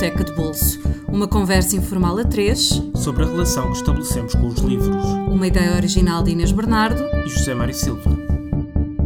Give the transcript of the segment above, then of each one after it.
Biblioteca de Bolso. Uma conversa informal a três sobre a relação que estabelecemos com os livros. Uma ideia original de Inês Bernardo e José Mário Silva.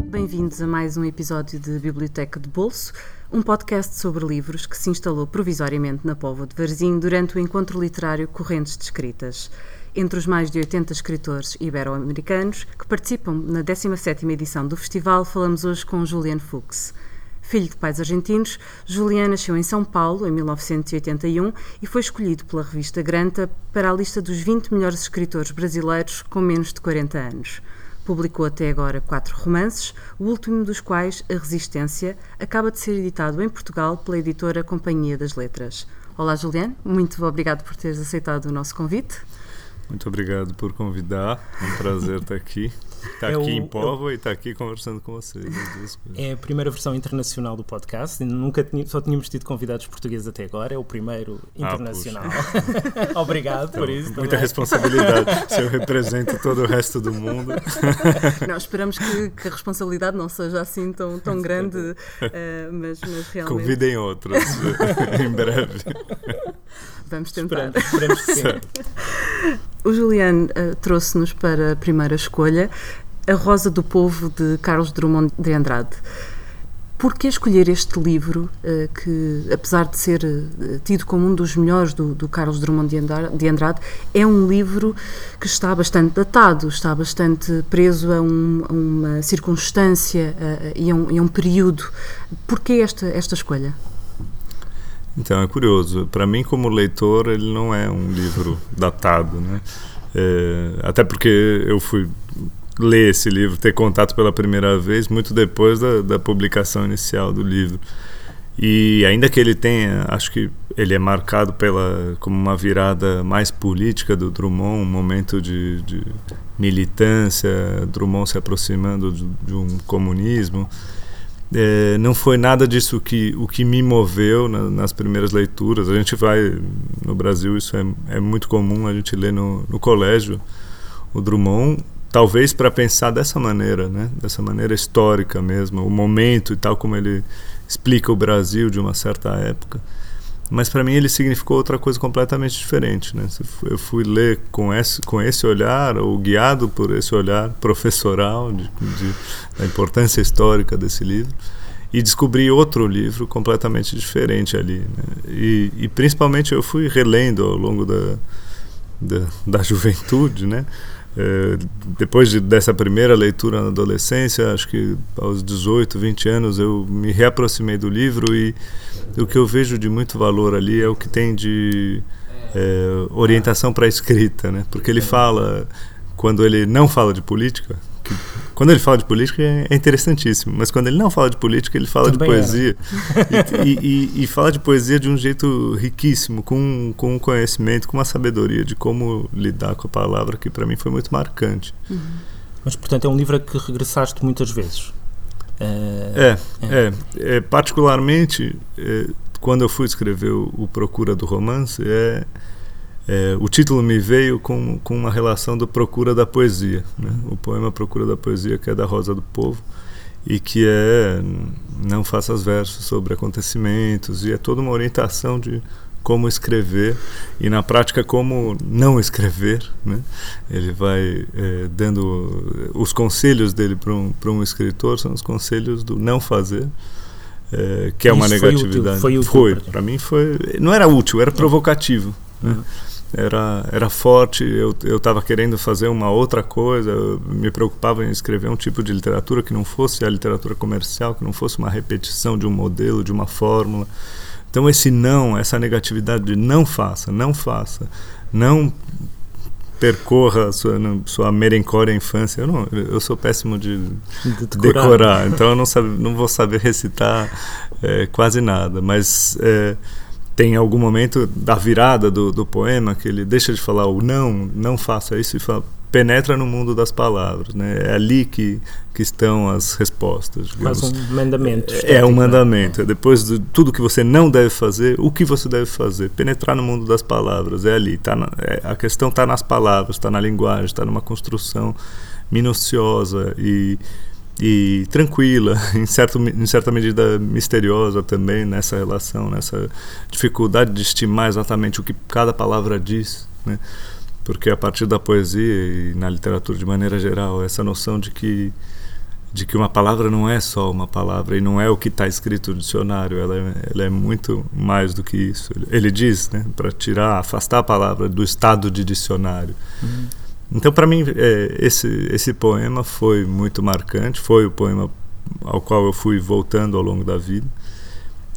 Bem-vindos a mais um episódio de Biblioteca de Bolso, um podcast sobre livros que se instalou provisoriamente na Póvoa de Varzim durante o encontro literário Correntes de Escritas. Entre os mais de 80 escritores ibero-americanos que participam na 17ª edição do festival, falamos hoje com Julian Fuchs. Filho de pais argentinos, Julian nasceu em São Paulo em 1981 e foi escolhido pela revista Granta para a lista dos 20 melhores escritores brasileiros com menos de 40 anos. Publicou até agora quatro romances, o último dos quais, A Resistência, acaba de ser editado em Portugal pela editora Companhia das Letras. Olá, Julian, muito obrigado por teres aceitado o nosso convite. Muito obrigado por convidar. É um prazer estar aqui. Está é aqui o, em Povo e está aqui conversando com vocês. É a primeira versão internacional do podcast. Nunca tinha, só tínhamos tido convidados portugueses até agora. É o primeiro ah, internacional. Ah, Obrigado então, por isso. Muita também. responsabilidade. Se eu represento todo o resto do mundo. Não, esperamos que, que a responsabilidade não seja assim tão, tão grande, uh, mas, mas realmente. Convidem outros em breve. Vamos tentar. Esperamos, esperamos que sim. O Juliano uh, trouxe-nos para a primeira escolha A Rosa do Povo de Carlos Drummond de Andrade. Por que escolher este livro, uh, que, apesar de ser uh, tido como um dos melhores do, do Carlos Drummond de Andrade, é um livro que está bastante datado, está bastante preso a, um, a uma circunstância e, a um, a um período. Por que esta, esta escolha? Então é curioso. Para mim, como leitor, ele não é um livro datado, né? É, até porque eu fui ler esse livro, ter contato pela primeira vez muito depois da, da publicação inicial do livro. E ainda que ele tenha, acho que ele é marcado pela como uma virada mais política do Drummond, um momento de, de militância, Drummond se aproximando de, de um comunismo. É, não foi nada disso que o que me moveu na, nas primeiras leituras. A gente vai no Brasil isso é, é muito comum a gente lê no, no colégio o Drummond, talvez para pensar dessa maneira, né? Dessa maneira histórica mesmo, o momento e tal como ele explica o Brasil de uma certa época. Mas para mim ele significou outra coisa completamente diferente, né? Eu fui ler com esse, com esse olhar, ou guiado por esse olhar professoral de, de, da importância histórica desse livro, e descobri outro livro completamente diferente ali. Né? E, e, principalmente eu fui relendo ao longo da, da, da juventude, né? É, depois de, dessa primeira leitura na adolescência, acho que aos 18, 20 anos, eu me reaproximei do livro e o que eu vejo de muito valor ali é o que tem de é, orientação para a escrita, né? Porque ele fala, quando ele não fala de política, que, quando ele fala de política é interessantíssimo, mas quando ele não fala de política, ele fala Também de poesia. E, e, e, fala de poesia de um jeito riquíssimo, com, com um conhecimento, com uma sabedoria de como lidar com a palavra, que para mim foi muito marcante. Uhum. Mas, portanto, é um livro a que regressaste muitas vezes. É, é, é. é particularmente, é, quando eu fui escrever o, o Procura do Romance, é é, o título me veio com, com uma relação do Procura da Poesia, né? o poema Procura da Poesia, que é da Rosa do Povo, e que é Não faças versos sobre acontecimentos, e é toda uma orientação de como escrever e na prática como não escrever né? ele vai é, dando os conselhos dele para um, um escritor são os conselhos do não fazer é, que é uma negatividade foi, útil, foi, para mim foi não era útil era provocativo né? uhum era, era forte, eu estava querendo fazer uma outra coisa, me preocupava em escrever um tipo de literatura que não fosse a literatura comercial, que não fosse uma repetição de um modelo, de uma fórmula. Então esse não, essa negatividade de não faça, não faça, não percorra a sua, sua merencória infância. Eu, não, eu sou péssimo de, de decorar. decorar. então eu não, sabe, não vou saber recitar é, quase nada, mas... É, tem algum momento da virada do, do poema que ele deixa de falar o não, não faça isso e fala, penetra no mundo das palavras, né? É ali que, que estão as respostas. Digamos. Faz um mandamento. É, é um né? mandamento. É depois de tudo que você não deve fazer, o que você deve fazer? Penetrar no mundo das palavras. É ali. Tá na, é, a questão está nas palavras, está na linguagem, está numa construção minuciosa e e tranquila, em, certo, em certa medida misteriosa também nessa relação, nessa dificuldade de estimar exatamente o que cada palavra diz, né? porque a partir da poesia e na literatura de maneira geral, essa noção de que de que uma palavra não é só uma palavra e não é o que está escrito no dicionário, ela é, ela é, muito mais do que isso. Ele diz, né, para tirar, afastar a palavra do estado de dicionário. Uhum. Então, para mim, é, esse, esse poema foi muito marcante, foi o poema ao qual eu fui voltando ao longo da vida.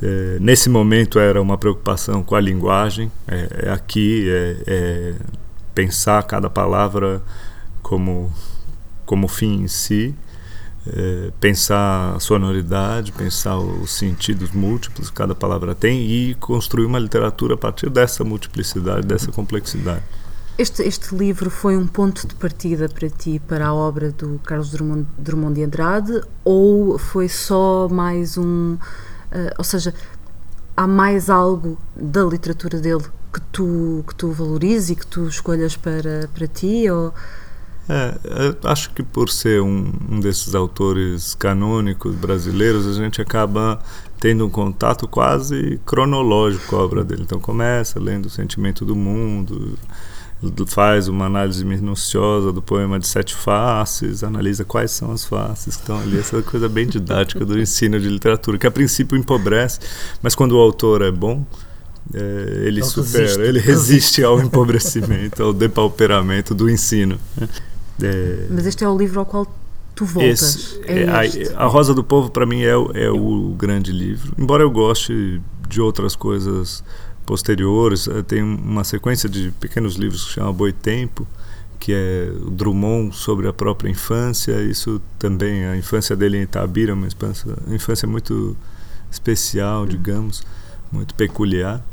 É, nesse momento era uma preocupação com a linguagem, é, é aqui, é, é, pensar cada palavra como, como fim em si, é, pensar a sonoridade, pensar os sentidos múltiplos que cada palavra tem e construir uma literatura a partir dessa multiplicidade, dessa complexidade. Este, este livro foi um ponto de partida para ti para a obra do Carlos Drummond, Drummond de Andrade ou foi só mais um. Uh, ou seja, há mais algo da literatura dele que tu, que tu valorizes e que tu escolhas para, para ti? Ou... É, acho que por ser um, um desses autores canônicos brasileiros, a gente acaba tendo um contato quase cronológico com a obra dele. Então começa lendo O Sentimento do Mundo, faz uma análise minuciosa do poema de sete faces, analisa quais são as faces que estão ali, essa coisa bem didática do ensino de literatura, que a princípio empobrece, mas quando o autor é bom, é, ele Não supera, resiste. ele resiste ao empobrecimento, ao depauperamento do ensino. Né? É, mas este é o livro ao qual tu voltas. Esse, é a, a, Rosa do Povo, para mim, é, é o grande livro, embora eu goste de outras coisas posteriores. Eh, tem uma sequência de pequenos livros que chama Boitempo, que é o Drummond sobre a própria infância. Isso também, a infância dele em Itabira, uma infância, infância muito especial, digamos, muito peculiar.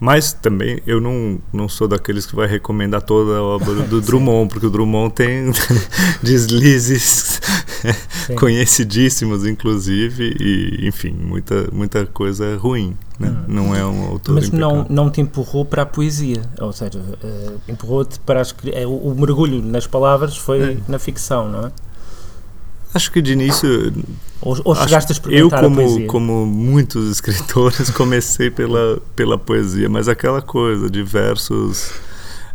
Mas também eu não, não sou daqueles que vai recomendar toda a obra do Drummond, porque o Drummond tem deslizes conhecidíssimos, inclusive, e enfim, muita, muita coisa ruim. Né? Hum. Não é um autor. Mas não, não te empurrou para a poesia, ou seja, uh, empurrou-te para as, o, o, mergulho nas palavras foi é. na ficção, não é? Acho que de início. Ou, ou chegaste a experimentar eu, como, a poesia? como muitos escritores, comecei pela, pela poesia, mas aquela coisa de versos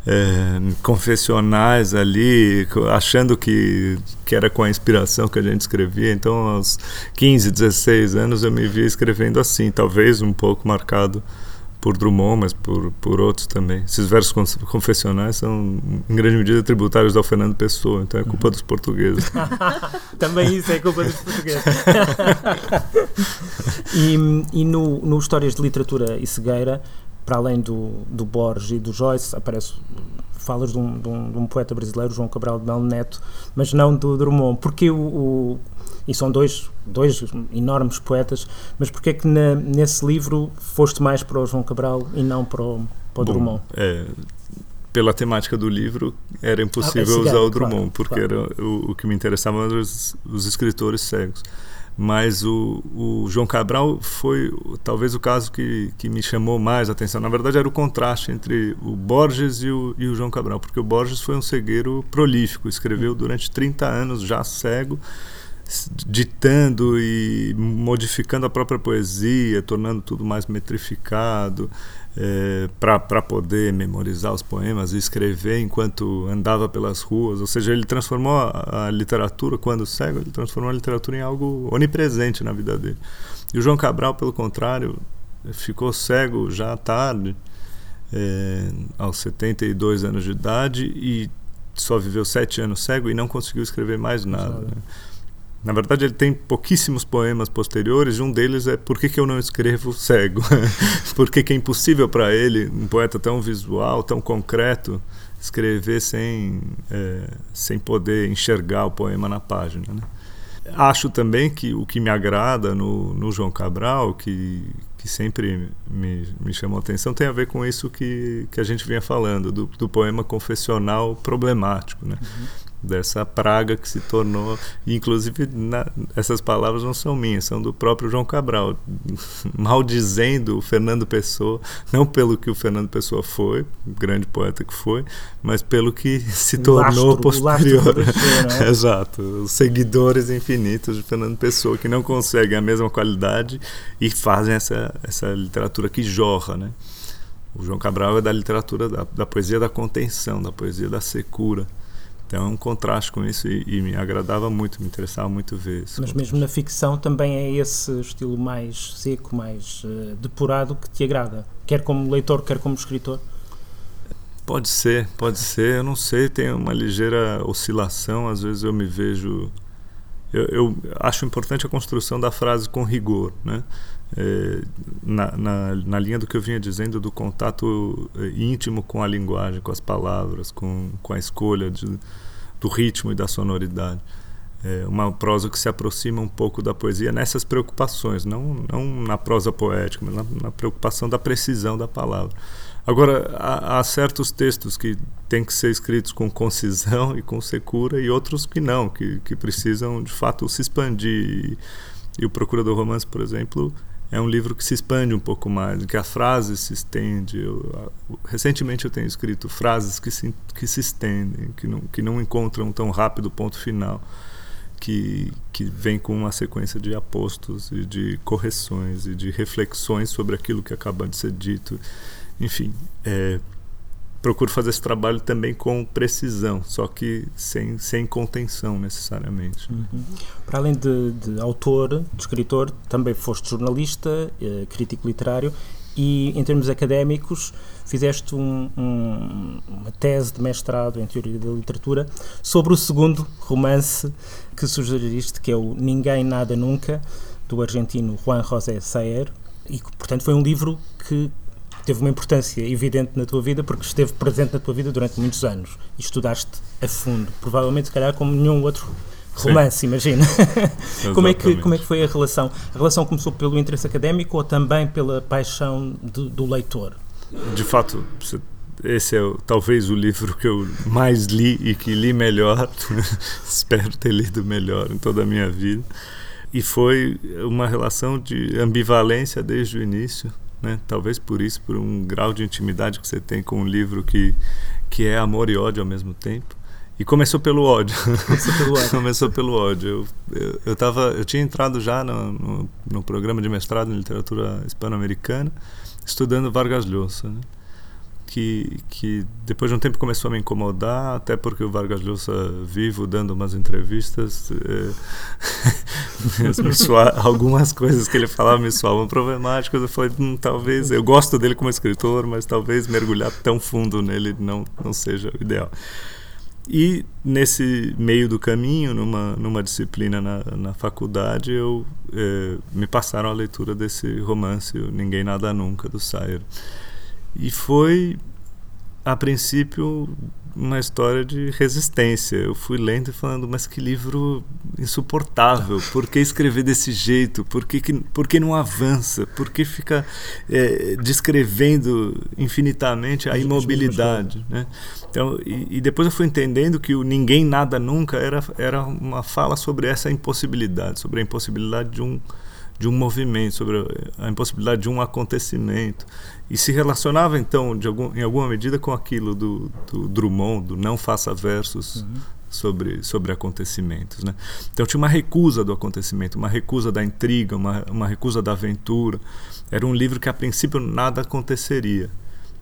é, confessionais ali, achando que, que era com a inspiração que a gente escrevia. Então, aos 15, 16 anos, eu me via escrevendo assim, talvez um pouco marcado por Drummond, mas por, por outros também. Esses versos confessionais são, em grande medida, tributários ao Fernando Pessoa, então é culpa dos portugueses. também isso é culpa dos portugueses. e e no, no Histórias de Literatura e Cegueira, para além do, do Borges e do Joyce, aparece falas de um, de um, de um poeta brasileiro, João Cabral de Melo Neto, mas não do Drummond. Porque o, o e são dois, dois enormes poetas, mas porquê é que na, nesse livro foste mais para o João Cabral e não para o, para o Bom, Drummond? É, pela temática do livro, era impossível ah, é usar o Drummond, claro, porque claro. era o, o, que me interessava eram os, os escritores cegos. Mas o, o, João Cabral foi talvez o caso que, que me chamou mais a atenção. Na verdade, era o contraste entre o Borges e o, e o João Cabral, porque o Borges foi um cegueiro prolífico, escreveu durante 30 anos já cego ditando e modificando a própria poesia, tornando tudo mais metrificado, é, para poder memorizar os poemas e escrever enquanto andava pelas ruas. Ou seja, ele transformou a, a, literatura, quando cego, ele transformou a literatura em algo onipresente na vida dele. E o João Cabral, pelo contrário, ficou cego já tarde, é, aos 72 anos de idade, e só viveu sete anos cego e não conseguiu escrever mais nada. Né? Na verdade, ele tem pouquíssimos poemas posteriores, e um deles é Por que, que eu não escrevo cego? Porque que é impossível para ele, um poeta tão visual, tão concreto, escrever sem, é, sem poder enxergar o poema na página. Né? Acho também que o que me agrada no, no João Cabral, que, que sempre me, me chamou a atenção, tem a ver com isso que, que a gente vinha falando, do, do poema confessional problemático. Né? Uhum dessa praga que se tornou. Inclusive, na, essas palavras não são minhas, são do próprio João Cabral, maldizendo o Fernando Pessoa, não pelo que o Fernando Pessoa foi, grande poeta que foi, mas pelo que se tornou lastro, posterior. Pessoa, né? Exato, os seguidores infinitos de Fernando Pessoa, que não conseguem a mesma qualidade e fazem essa, essa literatura que jorra, né? O João Cabral é da literatura, da, da poesia da contenção, da poesia da secura. Então é um contraste com isso e, e, me agradava muito, me interessava muito ver isso. Mas mesmo na ficção também é esse estilo mais seco, mais uh, depurado que te agrada, quer como leitor, quer como escritor? Pode ser, pode ser, eu não sei, tem uma ligeira oscilação, às vezes eu me vejo. Eu, eu acho importante a construção da frase com rigor, né? É, na, na, na, linha do que eu vinha dizendo do contato é, íntimo com a linguagem, com as palavras, com, com a escolha de, do ritmo e da sonoridade. É uma prosa que se aproxima um pouco da poesia nessas preocupações, não, não na prosa poética, mas na, na preocupação da precisão da palavra. Agora, há, há, certos textos que têm que ser escritos com concisão e com secura, e outros que não, que, que precisam de fato se expandir. E, e o Procura do Romance, por exemplo, é um livro que se expande um pouco mais, que a frase se estende. Eu, recentemente eu tenho escrito frases que se, que se estendem, que não, que não encontram tão rápido ponto final, que, que vem com uma sequência de apostos e de correções e de reflexões sobre aquilo que acaba de ser dito. Enfim, é, procuro fazer esse trabalho também com precisão, só que sem, sem contenção necessariamente. Uhum. Para além de, de, autor, de escritor, também foste jornalista, eh, crítico literário e, em termos académicos, fizeste um, um, uma tese de mestrado em Teoria da Literatura sobre o segundo romance que sugeriste, que é o Ninguém Nada Nunca, do argentino Juan José Saer, e portanto, foi um livro que teve uma importância evidente na tua vida porque esteve presente na tua vida durante muitos anos e estudaste a fundo, provavelmente se calhar como nenhum outro romance, Sim. imagina. como, é que, como é que foi a relação? A relação começou pelo interesse académico ou também pela paixão do, do leitor? De fato, esse é talvez o livro que eu mais li e que li melhor. Espero ter lido melhor em toda a minha vida. E foi uma relação de ambivalência desde o início né? Talvez por isso, por um grau de intimidade que você tem com um livro que que é amor e ódio ao mesmo tempo. E começou pelo ódio. Começou pelo ódio. começou pelo ódio. Eu, eu, eu, tava, eu tinha entrado já no, no, no programa de mestrado em literatura hispano-americana, estudando Vargas Llosa. Né? Que, que depois de um tempo começou a me incomodar, até porque o Vargas Llosa vivo dando umas entrevistas, soar, algumas coisas que ele falava me soavam problemáticas. Eu falei, hum, talvez, eu gosto dele como escritor, mas talvez mergulhar tão fundo nele não, não seja o ideal. E nesse meio do caminho, numa, numa disciplina na, na faculdade, eu é, me passaram a leitura desse romance, Ninguém Nada Nunca, do Sayer. E foi, a princípio, uma história de resistência. Eu fui lendo e falando, mas que livro insuportável. Por que escrever desse jeito? Por que, que, por que não avança? Por que fica é, descrevendo infinitamente a imobilidade? Né? Então, e, e, depois eu fui entendendo que o Ninguém Nada Nunca era, era uma fala sobre essa impossibilidade, sobre a impossibilidade de um de um movimento, sobre a impossibilidade de um acontecimento. E se relacionava, então, de algum, em alguma medida, com aquilo do, do Drummond, do não faça versos uhum. sobre, sobre acontecimentos. Né? Então tinha uma recusa do acontecimento, uma recusa da intriga, uma, uma recusa da aventura. Era um livro que, a princípio, nada aconteceria.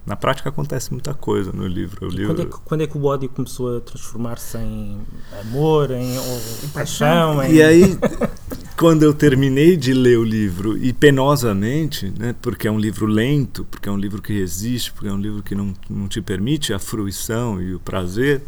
Na prática acontece muita coisa no livro. livro... Quando, é que, quando, é que, o ódio começou a transformar-se em amor, em, em paixão? Em... E aí, quando eu terminei de ler o livro, e penosamente, né, porque é um livro lento, porque é um livro que resiste, porque é um livro que não, não te permite a fruição e o prazer,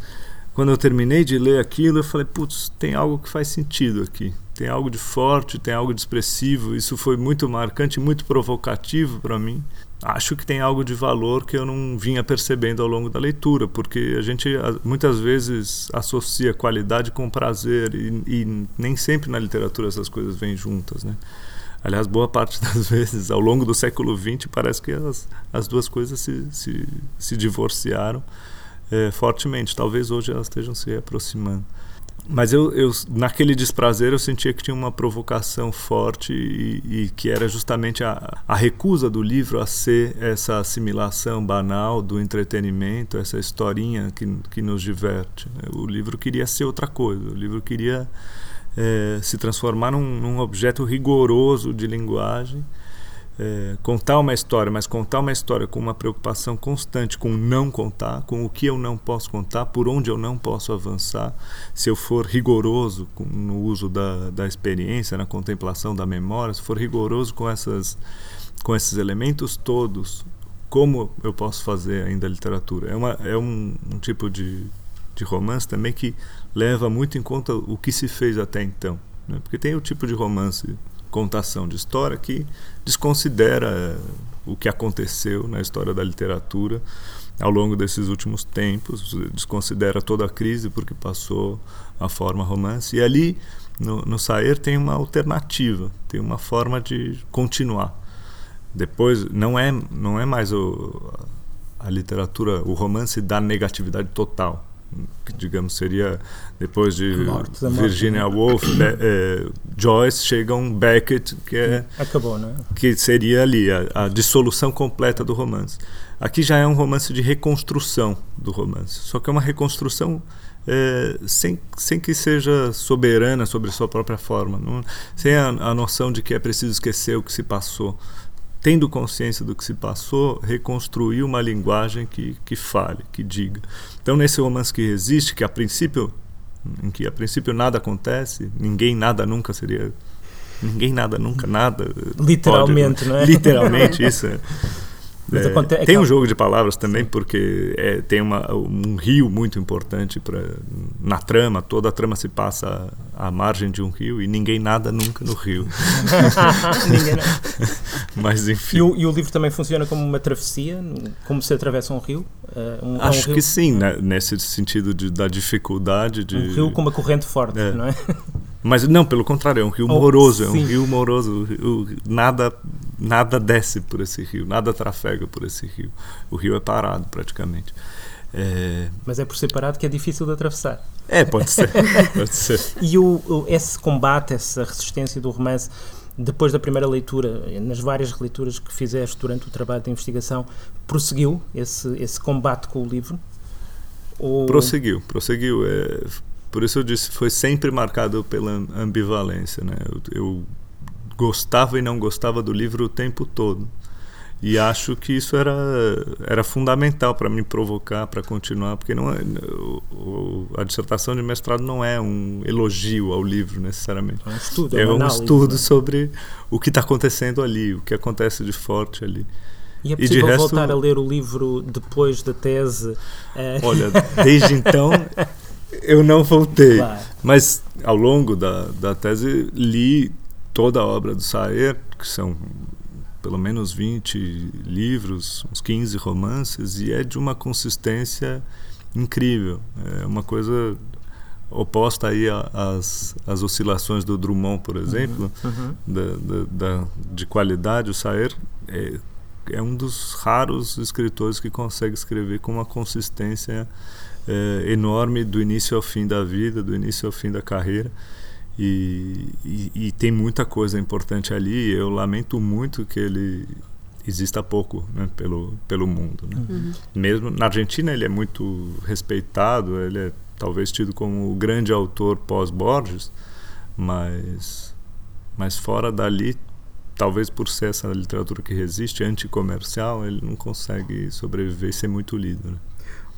quando eu terminei de ler aquilo, eu falei, putz, tem algo que faz sentido aqui. Tem algo de forte, tem algo de expressivo. Isso foi muito marcante, muito provocativo para mim acho que tem algo de valor que eu não vinha percebendo ao longo da leitura, porque a gente muitas vezes associa qualidade com prazer e, e nem sempre na literatura essas coisas vêm juntas, né? Aliás, boa parte das vezes, ao longo do século XX, parece que as, as duas coisas se, se, se divorciaram é, fortemente. Talvez hoje elas estejam se aproximando. Mas eu, eu, naquele desprazer eu sentia que tinha uma provocação forte e, e, que era justamente a, a recusa do livro a ser essa assimilação banal do entretenimento, essa historinha que, que nos diverte. O livro queria ser outra coisa, o livro queria é, se transformar num, num objeto rigoroso de linguagem é, contar uma história, mas contar uma história com uma preocupação constante com não contar, com o que eu não posso contar, por onde eu não posso avançar, se eu for rigoroso com, no uso da, da experiência, na contemplação da memória, se for rigoroso com, essas, com esses elementos todos, como eu posso fazer ainda a literatura? É, uma, é um, um tipo de, de romance também que leva muito em conta o que se fez até então. Né? Porque tem o tipo de romance contação de história que desconsidera eh, o que aconteceu na história da literatura ao longo desses últimos tempos, desconsidera toda a crise porque passou a forma romance. E ali, no, no tem uma alternativa, tem uma forma de continuar. Depois, não é, não é mais o, a literatura, o romance da negatividade total que digamos seria depois de morte, Virginia né? Woolf, é, Joyce, chega um Beckett que é acabou, né? Que seria ali a, a, dissolução completa do romance. Aqui já é um romance de reconstrução do romance, só que é uma reconstrução é, sem, sem que seja soberana sobre sua própria forma, não, sem a, a noção de que é preciso esquecer o que se passou tendo consciência do que se passou, reconstruir uma linguagem que, que fale, que diga. Então, nesse romance que existe, que a princípio, em que a princípio nada acontece, ninguém nada nunca seria ninguém nada nunca nada literalmente pode, não é literalmente isso é. É, tem um jogo de palavras também, Sim. porque é, tem uma, um rio muito importante pra, na trama. Toda a trama se passa à, margem de um rio e ninguém nada nunca no rio. ninguém Mas enfim. E o, e o, livro também funciona como uma travessia, como se atravessa um rio? Uh, um, Acho um rio? que sim, né, nesse sentido de, da dificuldade de. Um rio com uma corrente forte, é. não é? Mas não, pelo contrário, é um rio oh, moroso, sim. é um rio moroso. Nada, nada desce por esse rio, nada trafega por esse rio. O rio é parado praticamente. É... Mas é por ser parado que é difícil de atravessar. É, pode ser. pode ser. e o, o, esse combate, essa resistência do romance, depois da primeira leitura, nas várias releituras que fizeste durante o trabalho de investigação, prosseguiu esse, esse combate com o livro? Ou... Prosseguiu, prosseguiu. É, por isso eu disse, foi sempre marcado pela ambivalência. Né? Eu, eu gostava e não gostava do livro o tempo todo. E acho que isso era, era fundamental para me provocar, para continuar, porque não é, a dissertação de mestrado não é um elogio ao livro necessariamente. É um estudo, é, é um análise, estudo né? sobre o que está acontecendo ali, o que acontece de forte ali. E é possível e resto, voltar a ler o livro depois da tese? Olha, desde então eu não voltei. Claro. Mas ao longo da, da tese li toda a obra do Saer, que são pelo menos 20 livros, uns 15 romances, e é de uma consistência incrível. É uma coisa oposta aí às, às oscilações do Drummond, por exemplo, uhum. Uhum. Da, da, da, de qualidade. O Saer é, é um dos raros escritores que consegue escrever com uma consistência é, enorme do início ao fim da vida, do início ao fim da carreira. E, e, e, tem muita coisa importante ali. Eu lamento muito que ele exista pouco né, pelo, pelo mundo. Né? Uhum. Mesmo na Argentina ele é muito respeitado, ele é talvez tido como o grande autor pós-Borges, mas, mas fora dali, talvez por ser essa literatura que resiste, anticomercial, ele não consegue sobreviver e ser muito lido. Né?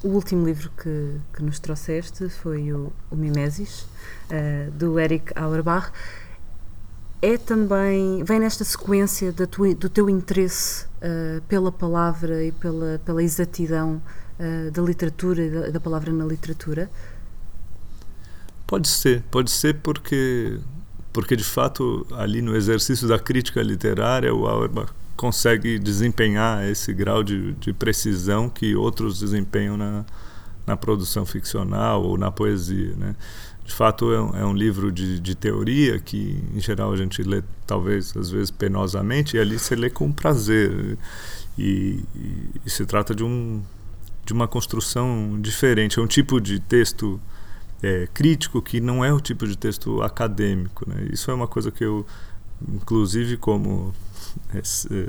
O último livro que, que nos trouxeste foi o, o Mimesis, uh, do Eric Auerbach. É também, vem nesta sequência tua, do teu interesse uh, pela palavra e pela, pela exatidão uh, da literatura e da, da palavra na literatura? Pode ser, pode ser porque porque de fato ali no exercício da crítica literária o Auerbach consegue desempenhar esse grau de, de precisão que outros desempenham na, na produção ficcional ou na poesia. Né? De fato, é um, é um livro de, de, teoria que, em geral, a gente lê, talvez, às vezes, penosamente, e ali você lê com prazer. E, e, e se trata de um, de uma construção diferente. É um tipo de texto é, crítico que não é o tipo de texto acadêmico. Né? Isso é uma coisa que eu, inclusive, como é, é,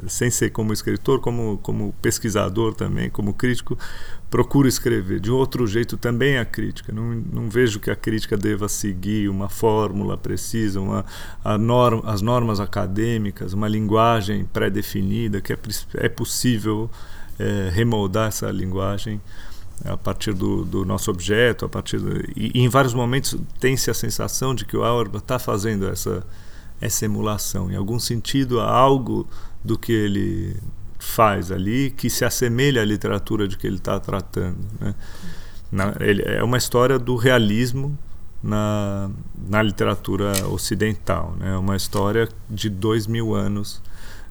sem ser como escritor, como, como pesquisador também, como crítico, procuro escrever. De outro jeito também a crítica. Não, não vejo que a crítica deva seguir uma fórmula precisa, uma, norma, as normas acadêmicas, uma linguagem pré-definida, que é, é possível é, remoldar essa linguagem a partir do, do nosso objeto, a partir do, e, e, em vários momentos tem-se a sensação de que o Auerbach está fazendo essa essa emulação, em algum sentido há algo do que ele faz ali que se assemelha à literatura de que ele está tratando. Né? Na, ele, é uma história do realismo na, na literatura ocidental, né? É uma história de dois mil anos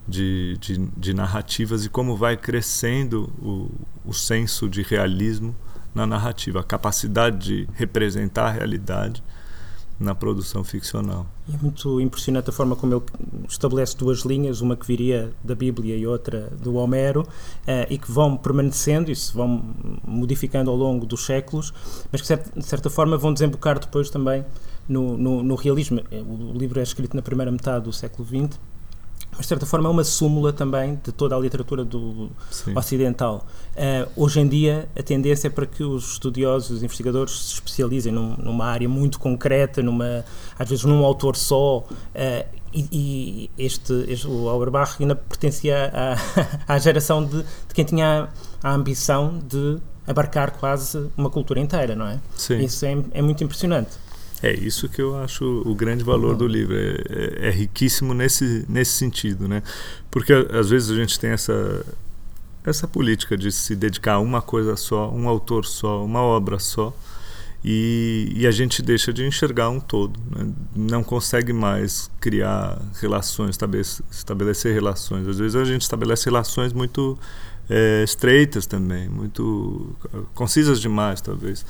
de, de, de narrativas e como vai crescendo o, o senso de realismo na narrativa, a capacidade de representar a realidade na produção ficcional. É muito impressionante a forma como ele estabelece duas linhas, uma que viria da Bíblia e outra do Homero, eh, e que vão permanecendo e se vão modificando ao longo dos séculos, mas que de certa forma vão desembocar depois também no, no, no realismo. O livro é escrito na primeira metade do século XX de certa forma é uma súmula também de toda a literatura do Sim. ocidental. Uh, hoje em dia a tendência é para que os estudiosos, os investigadores se especializem num, numa área muito concreta, numa, às vezes num autor só, uh, e, e, este, este, o Auerbach ainda pertencia à, à geração de, de, quem tinha a, a ambição de abarcar quase uma cultura inteira, não é? Sim. Isso é, é muito impressionante. É isso que eu acho o grande valor do livro. É, é, é, riquíssimo nesse, nesse sentido, né? Porque às vezes a gente tem essa essa política de se dedicar a uma coisa só, um autor só, uma obra só, e, e a gente deixa de enxergar um todo. Né? Não consegue mais criar relações, estabelecer, estabelecer relações. Às vezes a gente estabelece relações muito é, estreitas também, muito concisas demais, talvez.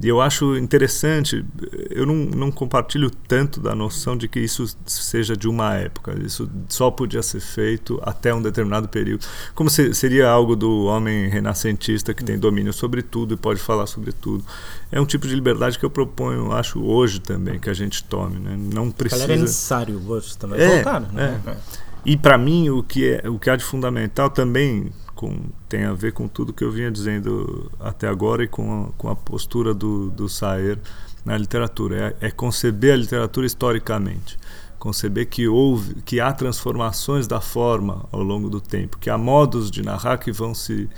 E eu acho interessante, eu não, não compartilho tanto da noção de que isso seja de uma época, isso só podia ser feito até um determinado período. Como se, seria algo do homem renascentista que tem domínio sobre tudo e pode falar sobre tudo. É um tipo de liberdade que eu proponho, acho, hoje também, que a gente tome. Né? Não precisa. é necessário hoje também é, voltar. Né? É. E para mim, o que, é, o que há de fundamental também com, tem a ver com tudo que eu vinha dizendo até agora e com a, com a postura do, do Saer na literatura. É, é, conceber a literatura historicamente, conceber que houve, que há transformações da forma ao longo do tempo, que há modos de narrar que vão se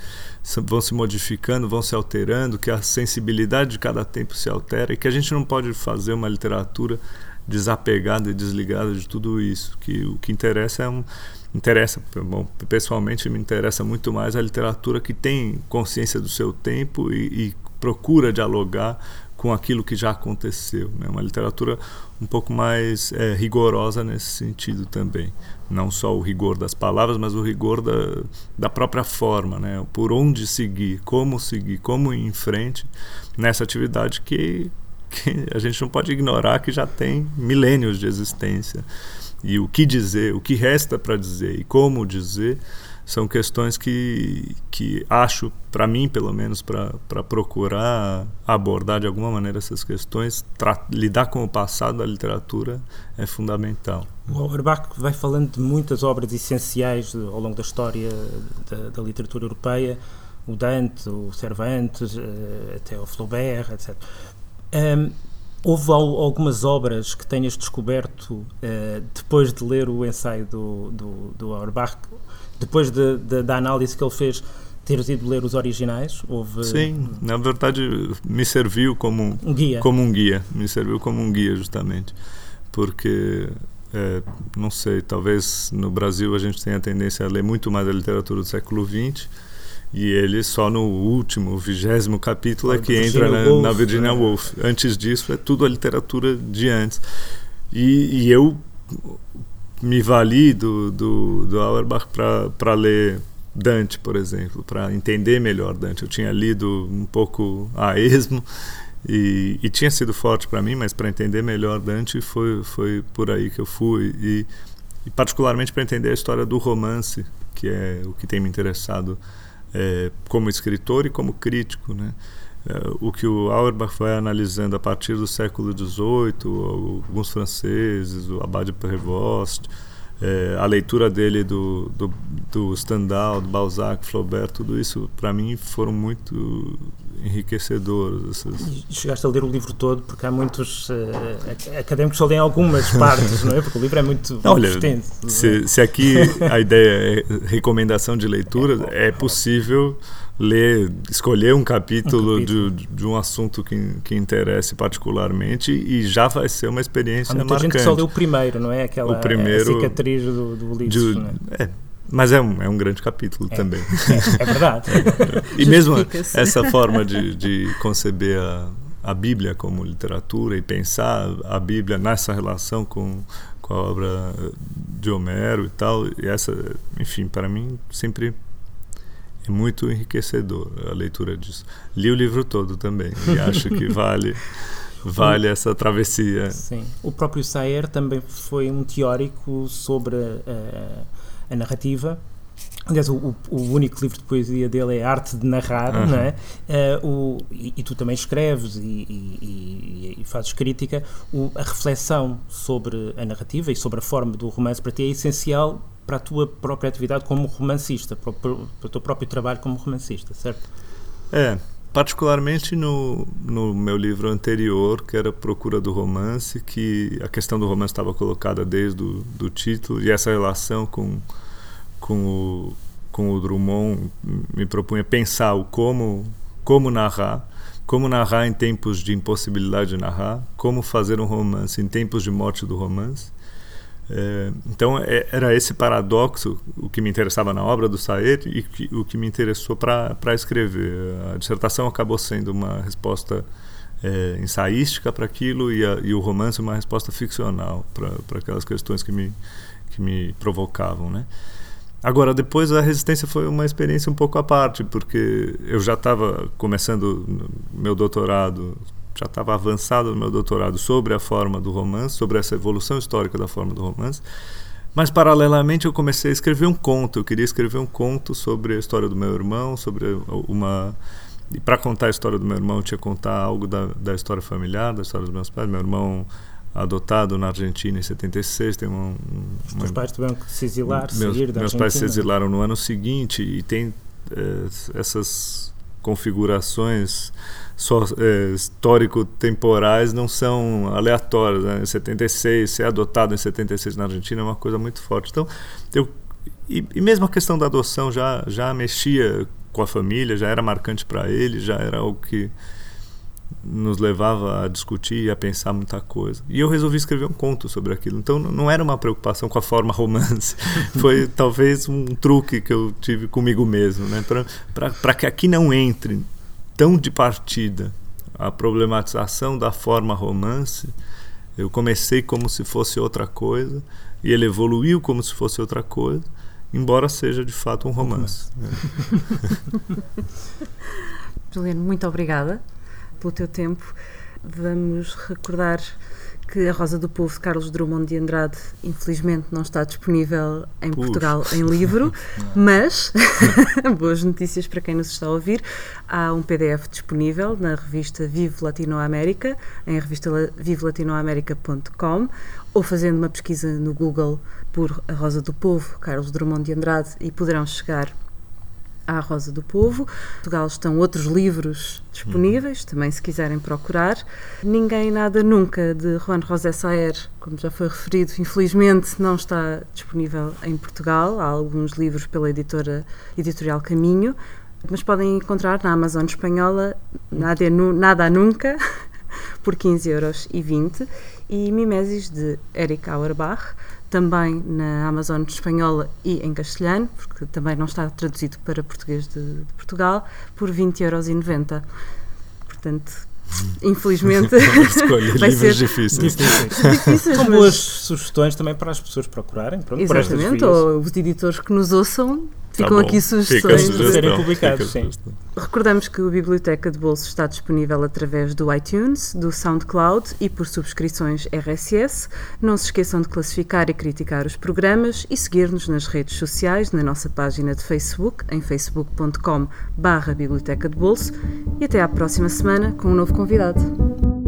vão se modificando, vão se alterando, que a sensibilidade de cada tempo se altera e que a gente não pode fazer uma literatura desapegada e desligada de tudo isso. Que o que interessa é um interessa, bom, pessoalmente me interessa muito mais a literatura que tem consciência do seu tempo e, e procura dialogar com aquilo que já aconteceu. Né? Uma literatura um pouco mais é, rigorosa nesse sentido também. Não só o rigor das palavras, mas o rigor da, da própria forma, né? por onde seguir, como seguir, como ir em frente nessa atividade que, que a gente não pode ignorar que já tem milênios de existência e o que dizer, o que resta para dizer e como dizer são questões que, que acho, para mim pelo menos, para procurar abordar de alguma maneira essas questões, lidar com o passado da literatura é fundamental. O Auerbach vai falando de muitas obras essenciais ao longo da história da, da literatura europeia, o Dante, o Cervantes, eh, até o Flaubert, etc. Um, Houve algumas obras que tenhas descoberto uh, depois de ler o ensaio do, do, do Auerbach, depois de, de, da análise que ele fez, teres ido ler os originais? Houve... Sim, na verdade me serviu como um guia. Como um guia, me serviu como um guia justamente, porque é, não sei, talvez no Brasil a gente tenha a tendência a ler muito mais a literatura do século XX e ele só no último, vigésimo capítulo é que entra na, Woolf, na, Virginia né? Woolf. Antes disso é tudo a literatura de antes. E, e eu me vali do, do, do Auerbach para ler Dante, por exemplo, para entender melhor Dante. Eu tinha lido um pouco a esmo e, e tinha sido forte para mim, mas para entender melhor Dante foi, foi por aí que eu fui. E, e particularmente para entender a história do romance, que é o que tem me interessado é, como escritor e como crítico, né? É, o que o Auerbach vai analisando a partir do século XVIII, alguns franceses, o Abade Prévost, é, a leitura dele do, do, do Stendhal, do Balzac, Flaubert, tudo isso para mim foram muito enriquecedoras. Essas... chegaste a ler o livro todo, porque há muitos uh, académicos só leem algumas partes, não é? Porque o livro é muito, não, olha, extenso. Se, se aqui a ideia é recomendação de leitura, é, é possível ler, escolher um capítulo, um capítulo. De, de, um assunto que, que interesse particularmente e já vai ser uma experiência Há muita marcante. gente que só leu o primeiro, não é? Aquela o primeiro, cicatriz do, do livro. É? Mas é um, é um grande capítulo é. também. É, é verdade. e mesmo essa forma de, de conceber a, a Bíblia como literatura e pensar a Bíblia nessa relação com, com a obra de Homero e tal, e essa, enfim, para mim sempre é muito enriquecedor a leitura disso. Li o livro todo também e acho que vale vale essa travessia. Sim. O próprio Sayer também foi um teórico sobre a, a narrativa. Aliás, o, o, único livro de poesia dele é Arte de Narrar, uhum. não é? Uh, o, e, e, tu também escreves e, e, e fazes crítica. O, a reflexão sobre a narrativa e sobre a forma do romance para ti é essencial para a tua própria atividade como romancista, para o, para o teu próprio trabalho como romancista, certo? É, particularmente no, no meu livro anterior, que era Procura do Romance, que a questão do romance estava colocada desde o do título, e essa relação com, com, o, com o Drummond me propunha pensar o como, como narrar, como narrar em tempos de impossibilidade de narrar, como fazer um romance em tempos de morte do romance, é, então é, era esse paradoxo o que me interessava na obra do Saed e que, o que me interessou para escrever. A dissertação acabou sendo uma resposta é, ensaística para aquilo e, e, o romance uma resposta ficcional para aquelas questões que me, que me provocavam, né? Agora, depois a resistência foi uma experiência um pouco à parte, porque eu já estava começando meu doutorado já estava avançado no meu doutorado sobre a forma do romance, sobre essa evolução histórica da forma do romance. Mas, paralelamente, eu comecei a escrever um conto. Eu queria escrever um conto sobre a história do meu irmão, sobre uma. E para contar a história do meu irmão, eu tinha que contar algo da, da história familiar, da história dos meus pais. Meu irmão adotado na Argentina em 76, tem um, Os pais tiveram que se exilar, meus, da Meus Argentina. pais se exilaram no ano seguinte e tem é, essas configurações só, é, histórico-temporais não são aleatórios. Né? Em 76, ser adotado em 76 na Argentina é uma coisa muito forte. Então, eu, e, e mesmo a questão da adoção já, já mexia com a família, já era marcante para ele, já era algo que nos levava a discutir e a pensar muita coisa. E eu resolvi escrever um conto sobre aquilo. Então não era uma preocupação com a forma romance, foi talvez um truque que eu tive comigo mesmo, né? para que aqui não entre tão de partida a problematização da forma romance, eu comecei como se fosse outra coisa e ele evoluiu como se fosse outra coisa, embora seja de fato um romance. Juliano, muito obrigada pelo teu tempo. Vamos recordar que A Rosa do Povo de Carlos Drummond de Andrade, infelizmente, não está disponível em Puxa. Portugal em livro, mas, boas notícias para quem nos está a ouvir, há um PDF disponível na revista Vivo Latinoamérica, em revista vivolatinoamérica.com, ou fazendo uma pesquisa no Google por A Rosa do Povo, Carlos Drummond de Andrade, e poderão chegar à Rosa do Povo. Em Portugal estão outros livros disponíveis, uhum. também se quiserem procurar. Ninguém Nada Nunca, de Juan José Saer, como já foi referido, infelizmente não está disponível em Portugal. Há alguns livros pela editora Editorial Caminho, mas podem encontrar na Amazon espanhola Nada, Nada Nunca, por 15,20 euros e Mimesis de Eric Auerbach, também na Amazon espanhola e em castelhano, porque também não está traduzido para português de, de Portugal, por 20,90€. Portanto, infelizmente escolha vai ser difíceis. difíceis São boas sugestões também para as pessoas procurarem. Pronto, Exatamente, ou os editores que nos ouçam Ficam Tá aqui sugestões. Fica de- serem publicados, sim. Recordamos que o Biblioteca de Bolso está disponível através do iTunes, do SoundCloud e por subscrições RSS. Não se esqueçam de classificar e criticar os programas e seguir-nos nas redes sociais, na nossa página de Facebook, em facebook.com barra Biblioteca de Bolso. E até à próxima semana com um novo convidado.